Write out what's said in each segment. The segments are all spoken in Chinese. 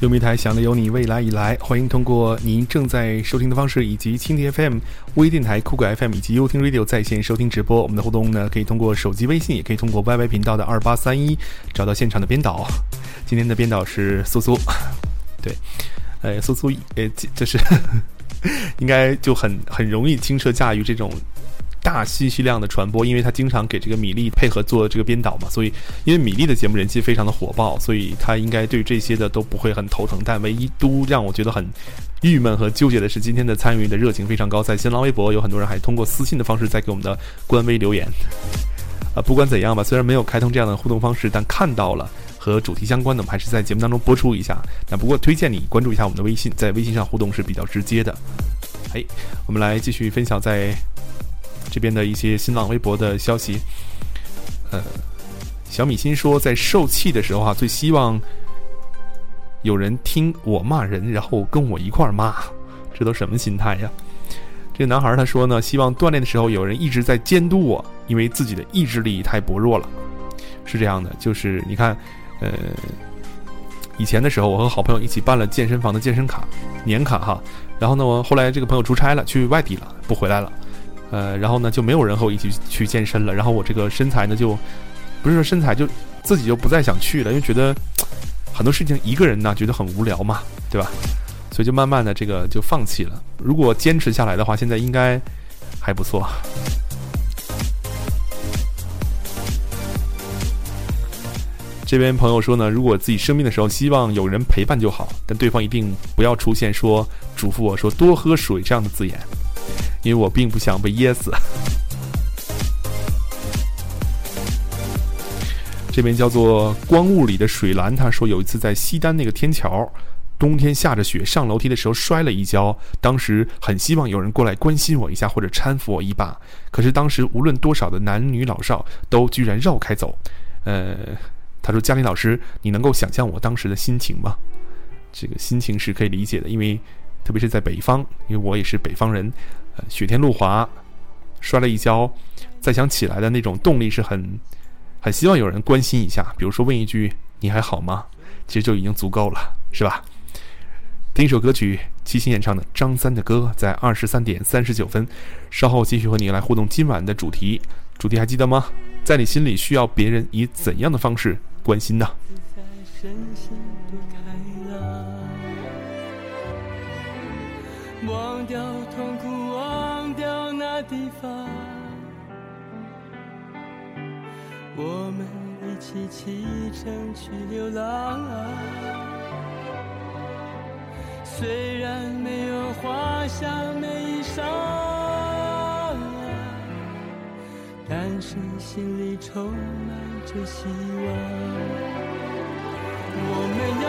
优米台想的有你，未来以来，欢迎通过您正在收听的方式，以及蜻蜓 FM、微电台、酷狗 FM 以及优听 Radio 在线收听直播。我们的互动呢，可以通过手机微信，也可以通过 YY 频道的二八三一找到现场的编导。今天的编导是苏苏，对，呃，苏苏，呃，就是 应该就很很容易轻车驾驭这种。大信息量的传播，因为他经常给这个米粒配合做这个编导嘛，所以因为米粒的节目人气非常的火爆，所以他应该对这些的都不会很头疼。但唯一都让我觉得很郁闷和纠结的是，今天的参与的热情非常高，在新浪微博有很多人还通过私信的方式在给我们的官微留言。啊，不管怎样吧，虽然没有开通这样的互动方式，但看到了和主题相关的，我们还是在节目当中播出一下。那不过推荐你关注一下我们的微信，在微信上互动是比较直接的。哎，我们来继续分享在。这边的一些新浪微博的消息，呃，小米心说，在受气的时候啊，最希望有人听我骂人，然后跟我一块儿骂，这都什么心态呀？这个男孩他说呢，希望锻炼的时候有人一直在监督我，因为自己的意志力太薄弱了。是这样的，就是你看，呃，以前的时候，我和好朋友一起办了健身房的健身卡年卡哈，然后呢，我后来这个朋友出差了，去外地了，不回来了。呃，然后呢，就没有人和我一起去健身了。然后我这个身材呢，就不是说身材，就自己就不再想去了，因为觉得很多事情一个人呢觉得很无聊嘛，对吧？所以就慢慢的这个就放弃了。如果坚持下来的话，现在应该还不错。这边朋友说呢，如果自己生病的时候，希望有人陪伴就好，但对方一定不要出现说嘱咐我说多喝水这样的字眼。因为我并不想被噎死。这边叫做光雾里的水蓝，他说有一次在西单那个天桥，冬天下着雪，上楼梯的时候摔了一跤，当时很希望有人过来关心我一下或者搀扶我一把，可是当时无论多少的男女老少都居然绕开走。呃，他说：“嘉玲老师，你能够想象我当时的心情吗？这个心情是可以理解的，因为特别是在北方，因为我也是北方人。”雪天路滑，摔了一跤，再想起来的那种动力是很，很希望有人关心一下，比如说问一句“你还好吗”，其实就已经足够了，是吧？听一首歌曲，齐秦演唱的张三的歌，在二十三点三十九分，稍后继续和你来互动今晚的主题，主题还记得吗？在你心里需要别人以怎样的方式关心呢？忘掉痛苦。地方，我们一起启程去流浪。虽然没有华香美衣裳，但是心里充满着希望。我们要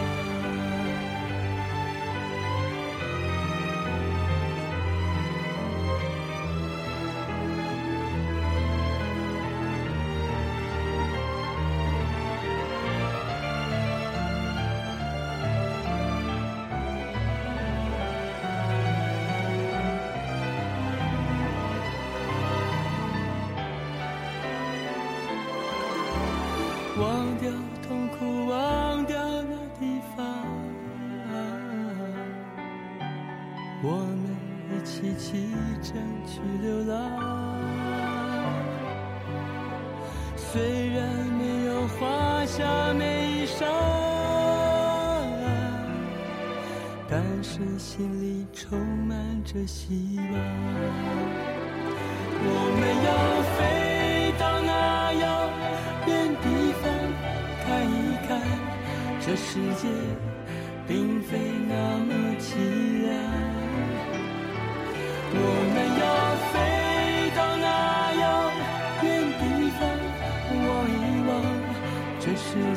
虽然没有画下眉梢，但是心里充满着希望，我们要飞到那遥远地方看一看，这世界并非那么凄凉。我们要飞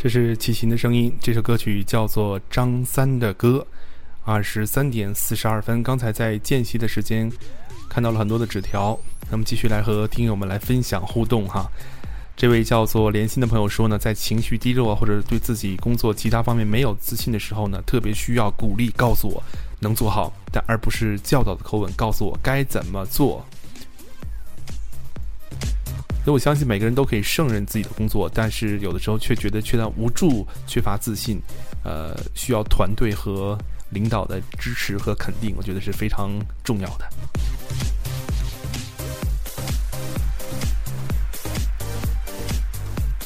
这是齐秦的声音。这首歌曲叫做《张三的歌》。二十三点四十二分，刚才在间隙的时间看到了很多的纸条，那么继续来和听友们来分享互动哈。这位叫做连心的朋友说呢，在情绪低落或者对自己工作其他方面没有自信的时候呢，特别需要鼓励，告诉我能做好，但而不是教导的口吻告诉我该怎么做。所以我相信每个人都可以胜任自己的工作，但是有的时候却觉得缺乏无助、缺乏自信，呃，需要团队和领导的支持和肯定，我觉得是非常重要的。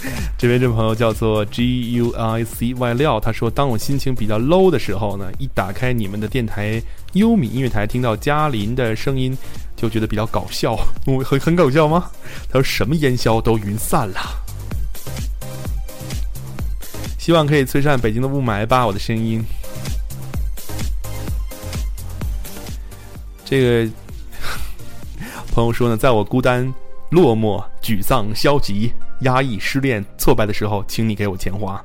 这边这朋友叫做 G U I C Y 料，他说：“当我心情比较 low 的时候呢，一打开你们的电台优米音乐台，听到嘉林的声音。”就觉得比较搞笑，很很搞笑吗？他说什么烟消都云散了，希望可以吹散北京的雾霾吧。我的声音，这个 朋友说呢，在我孤单、落寞、沮丧、消极、压抑、失恋、挫败的时候，请你给我钱花。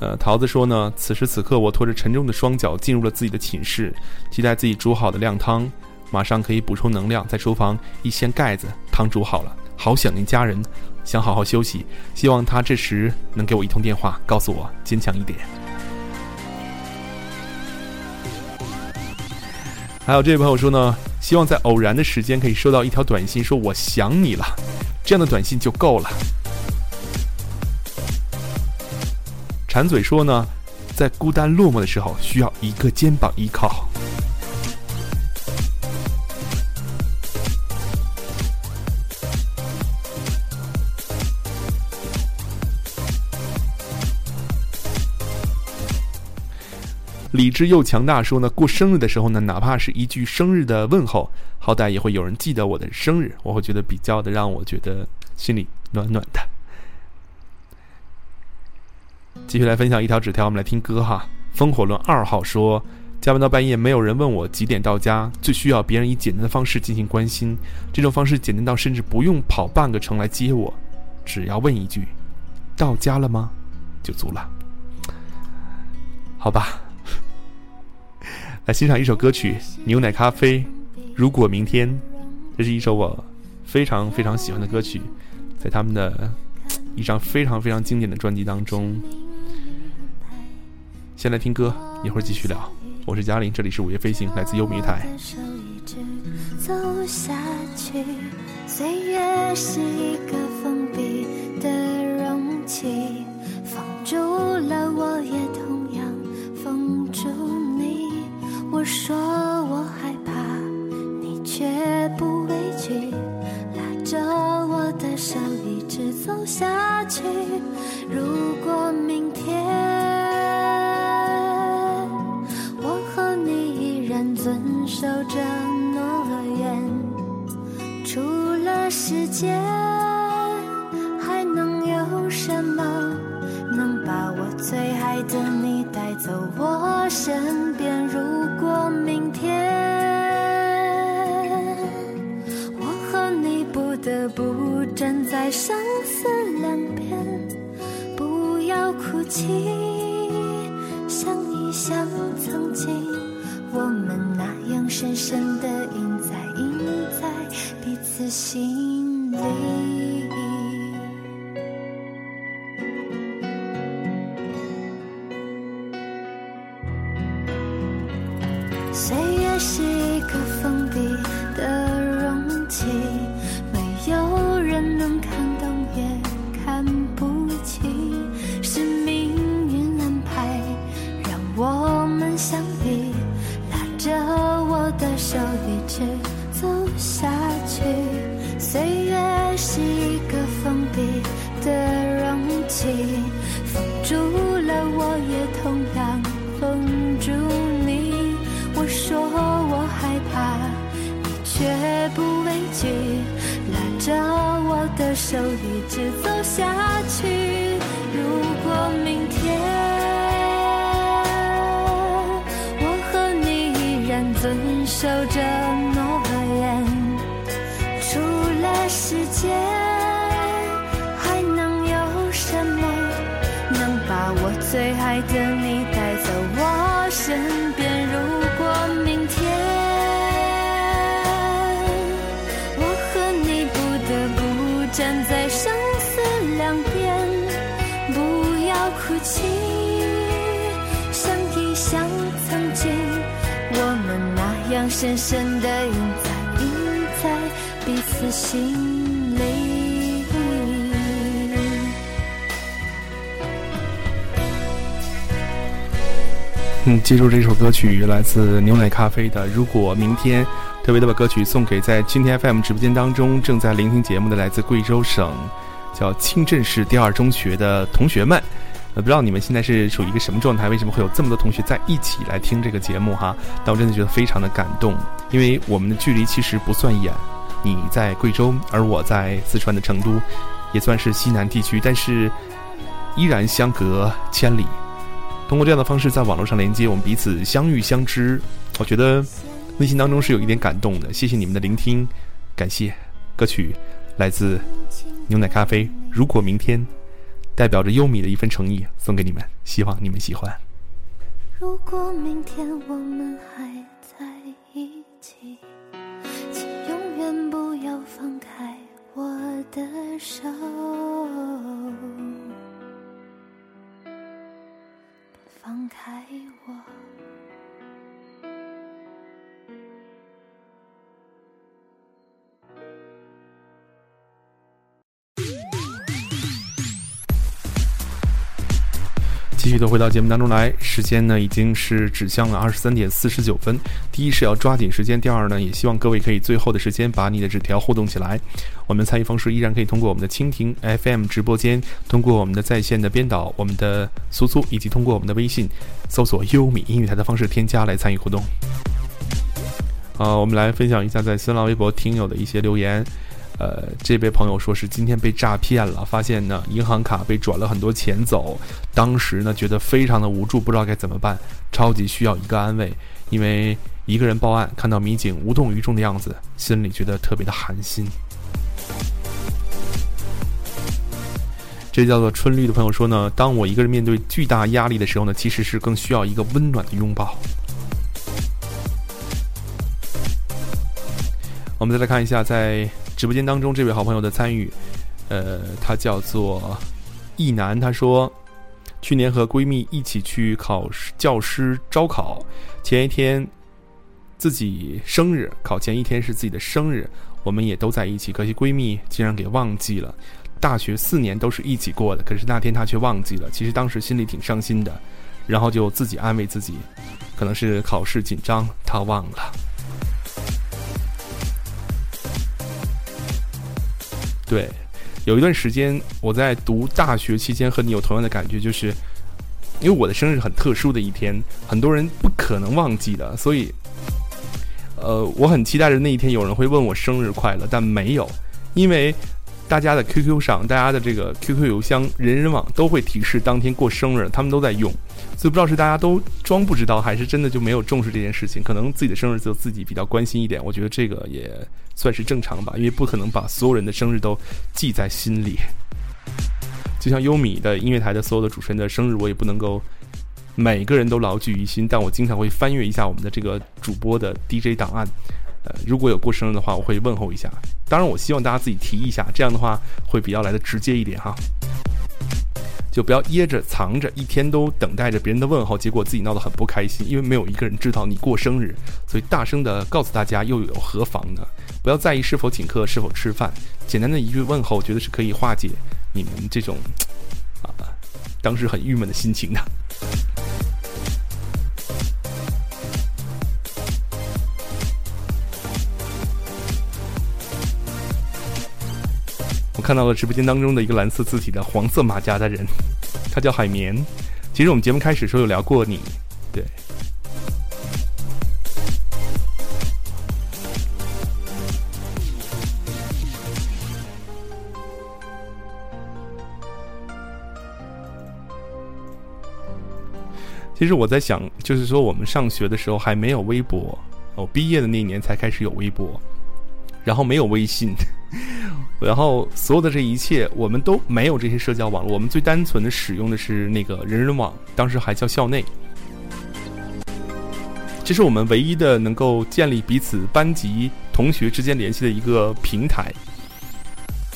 呃，桃子说呢，此时此刻我拖着沉重的双脚进入了自己的寝室，期待自己煮好的靓汤，马上可以补充能量。在厨房一掀盖子，汤煮好了，好想念家人，想好好休息。希望他这时能给我一通电话，告诉我坚强一点。还有这位朋友说呢，希望在偶然的时间可以收到一条短信，说我想你了，这样的短信就够了。馋嘴说呢，在孤单落寞的时候，需要一个肩膀依靠。理智又强大说呢，过生日的时候呢，哪怕是一句生日的问候，好歹也会有人记得我的生日，我会觉得比较的让我觉得心里暖暖的。继续来分享一条纸条，我们来听歌哈。风火轮二号说，加班到半夜，没有人问我几点到家，最需要别人以简单的方式进行关心。这种方式简单到甚至不用跑半个城来接我，只要问一句：“到家了吗？”就足了。好吧，来欣赏一首歌曲《牛奶咖啡》。如果明天，这是一首我非常非常喜欢的歌曲，在他们的一张非常非常经典的专辑当中。先来听歌，一会儿继续聊。我是嘉玲，这里是午夜飞行，来自优米台。走下去，岁月是一个封闭的容器，封住了我，也同样封住你。我说我害怕，你却不畏惧，拉着我的手一直走下去。如果明天。守着诺言，除了时间，还能有什么能把我最爱的你带走我身边？如果明天我和你不得不站在生死两边，不要哭泣，心。守着诺言，除了时间，还能有什么能把我最爱的深深的印在印在彼此心里。嗯，记住这首歌曲来自牛奶咖啡的《如果明天》，特别的把歌曲送给在今天 FM 直播间当中正在聆听节目的来自贵州省叫清镇市第二中学的同学们。呃，不知道你们现在是处于一个什么状态？为什么会有这么多同学在一起来听这个节目哈？但我真的觉得非常的感动，因为我们的距离其实不算远，你在贵州，而我在四川的成都，也算是西南地区，但是依然相隔千里。通过这样的方式在网络上连接，我们彼此相遇相知，我觉得内心当中是有一点感动的。谢谢你们的聆听，感谢歌曲来自牛奶咖啡。如果明天代表着优米的一份诚意送给你们，希望你们喜欢。如果明天我们还在一起，请永远不要放开我的手，续的回到节目当中来，时间呢已经是指向了二十三点四十九分。第一是要抓紧时间，第二呢也希望各位可以最后的时间把你的纸条互动起来。我们参与方式依然可以通过我们的蜻蜓 FM 直播间，通过我们的在线的编导，我们的苏苏，以及通过我们的微信搜索“优米英语台”的方式添加来参与互动。啊，我们来分享一下在新浪微博听友的一些留言。呃，这位朋友说是今天被诈骗了，发现呢银行卡被转了很多钱走，当时呢觉得非常的无助，不知道该怎么办，超级需要一个安慰。因为一个人报案，看到民警无动于衷的样子，心里觉得特别的寒心。这叫做春绿的朋友说呢，当我一个人面对巨大压力的时候呢，其实是更需要一个温暖的拥抱。我们再来看一下，在直播间当中这位好朋友的参与，呃，他叫做易南，他说，去年和闺蜜一起去考教师招考，前一天自己生日，考前一天是自己的生日，我们也都在一起，可惜闺蜜竟然给忘记了。大学四年都是一起过的，可是那天她却忘记了。其实当时心里挺伤心的，然后就自己安慰自己，可能是考试紧张，她忘了。对，有一段时间我在读大学期间和你有同样的感觉，就是因为我的生日很特殊的一天，很多人不可能忘记的，所以，呃，我很期待着那一天有人会问我生日快乐，但没有，因为大家的 QQ 上，大家的这个 QQ 邮箱、人人网都会提示当天过生日，他们都在用，所以不知道是大家都装不知道，还是真的就没有重视这件事情。可能自己的生日就自己比较关心一点，我觉得这个也算是正常吧，因为不可能把所有人的生日都记在心里。就像优米的音乐台的所有的主持人的生日，我也不能够每个人都牢记于心，但我经常会翻阅一下我们的这个主播的 DJ 档案。呃，如果有过生日的话，我会问候一下。当然，我希望大家自己提一下，这样的话会比较来的直接一点哈。就不要掖着藏着，一天都等待着别人的问候，结果自己闹得很不开心，因为没有一个人知道你过生日，所以大声的告诉大家又有何妨呢？不要在意是否请客，是否吃饭，简单的一句问候，我觉得是可以化解你们这种啊当时很郁闷的心情的。看到了直播间当中的一个蓝色字体的黄色马甲的人，他叫海绵。其实我们节目开始时候有聊过你，对。其实我在想，就是说我们上学的时候还没有微博，我毕业的那年才开始有微博，然后没有微信。然后所有的这一切，我们都没有这些社交网络，我们最单纯的使用的是那个人人网，当时还叫校内。这是我们唯一的能够建立彼此班级同学之间联系的一个平台，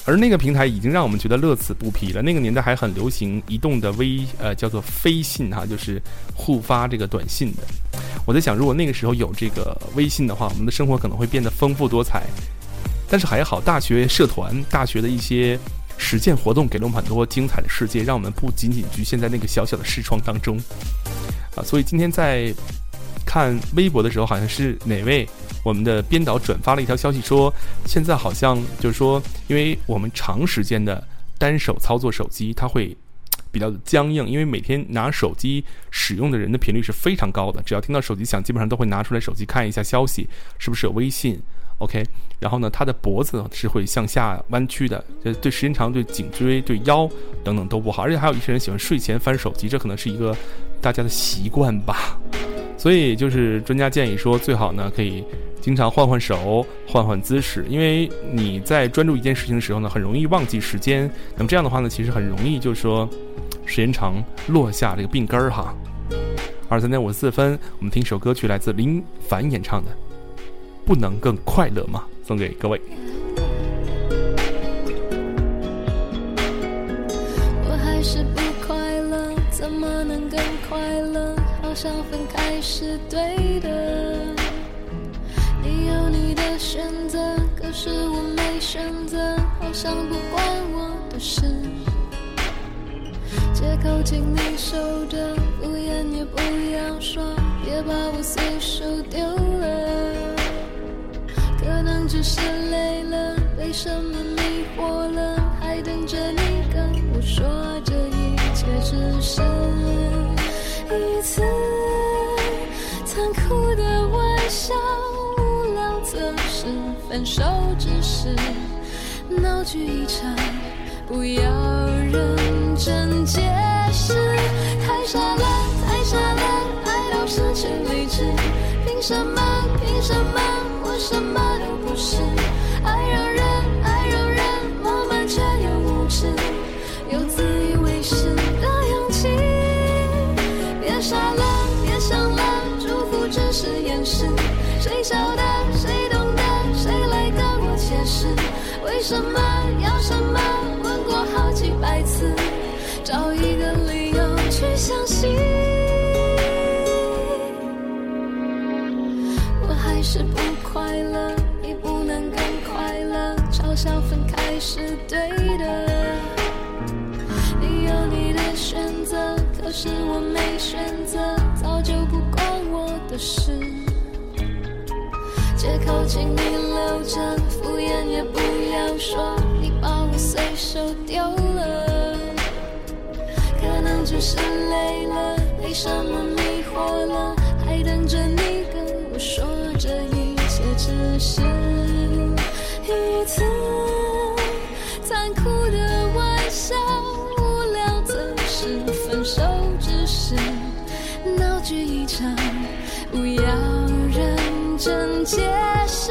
而那个平台已经让我们觉得乐此不疲了。那个年代还很流行移动的微呃叫做飞信哈，就是互发这个短信的。我在想，如果那个时候有这个微信的话，我们的生活可能会变得丰富多彩。但是还好，大学社团、大学的一些实践活动给了我们很多精彩的世界，让我们不仅仅局限在那个小小的视窗当中啊。所以今天在看微博的时候，好像是哪位我们的编导转发了一条消息，说现在好像就是说，因为我们长时间的单手操作手机，它会比较的僵硬，因为每天拿手机使用的人的频率是非常高的，只要听到手机响，基本上都会拿出来手机看一下消息，是不是有微信。OK，然后呢，他的脖子是会向下弯曲的，这对时间长对颈椎、对腰等等都不好。而且还有一些人喜欢睡前翻手机，这可能是一个大家的习惯吧。所以就是专家建议说，最好呢可以经常换换手、换换姿势，因为你在专注一件事情的时候呢，很容易忘记时间。那么这样的话呢，其实很容易就是说时间长落下这个病根儿哈。二十三点五十四分，我们听首歌曲，来自林凡演唱的。不能更快乐吗？送给各位。我还是不快乐，怎么能更快乐？好像分开是对的。你有你的选择，可是我没选择，好像不关我的事。借口请你收着，敷衍也不要说，别把我随手丢了。只是累了，被什么迷惑了，还等着你跟我说，这一切只是一次残酷的玩笑，无聊则是分手，只是闹剧一场，不要认真解释。太傻了，太傻了，爱到失去理智，凭什么？凭什么？什么都不是，爱让人爱让人浪漫却又无知，有自以为是的勇气。别傻了，别想了，祝福只是掩饰。谁晓得，谁懂得，谁来跟我解释？为什么要什么？问过好几百次，找一个理由去相信。我还是不快乐，你不能更快乐，嘲笑分开是对的。你有你的选择，可是我没选择，早就不关我的事。借口请你留着，敷衍也不要说，你把我随手丢了。可能只是累了，被什么迷惑了，还等着你跟我说。这一只是一次残酷的玩笑，无聊则是分手，只是闹剧一场，不要认真解释。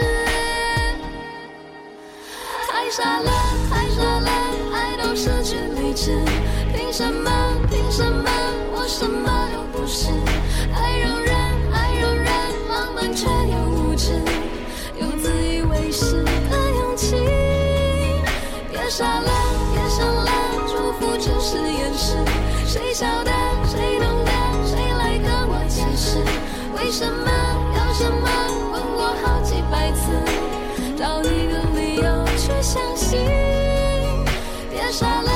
太傻了，太傻了，爱到失去理智，凭什么？凭什么？我什么都不是，傻了，也想了，祝福只是掩饰。谁晓得，谁懂得，谁来跟我解释？为什么，要什么？问过好几百次，找一个理由去相信。别傻了。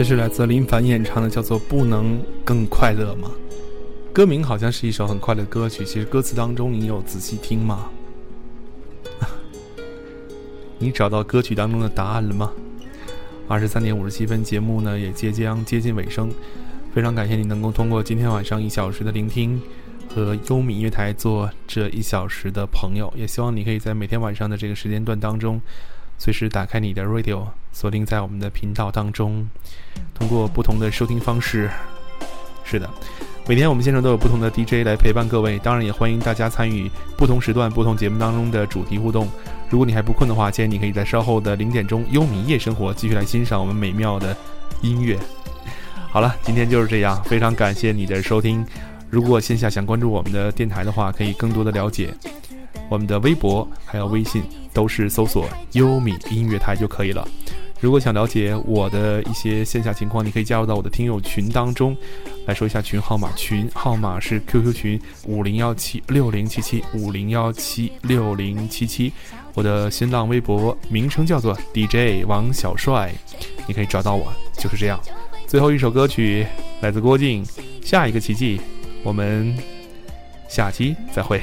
这是来自林凡演唱的，叫做《不能更快乐吗》。歌名好像是一首很快乐的歌曲，其实歌词当中你有仔细听吗？你找到歌曲当中的答案了吗？二十三点五十七分，节目呢也即将接近尾声，非常感谢你能够通过今天晚上一小时的聆听和优米音乐台做这一小时的朋友，也希望你可以在每天晚上的这个时间段当中，随时打开你的 radio，锁定在我们的频道当中，通过不同的收听方式。是的，每天我们现场都有不同的 DJ 来陪伴各位，当然也欢迎大家参与不同时段、不同节目当中的主题互动。如果你还不困的话，建议你可以在稍后的零点钟优米夜生活继续来欣赏我们美妙的音乐。好了，今天就是这样，非常感谢你的收听。如果线下想关注我们的电台的话，可以更多的了解我们的微博还有微信，都是搜索优米音乐台就可以了。如果想了解我的一些线下情况，你可以加入到我的听友群当中。来说一下群号码，群号码是 QQ 群五零幺七六零七七五零幺七六零七七。我的新浪微博名称叫做 DJ 王小帅，你可以找到我，就是这样。最后一首歌曲来自郭靖，《下一个奇迹》，我们下期再会。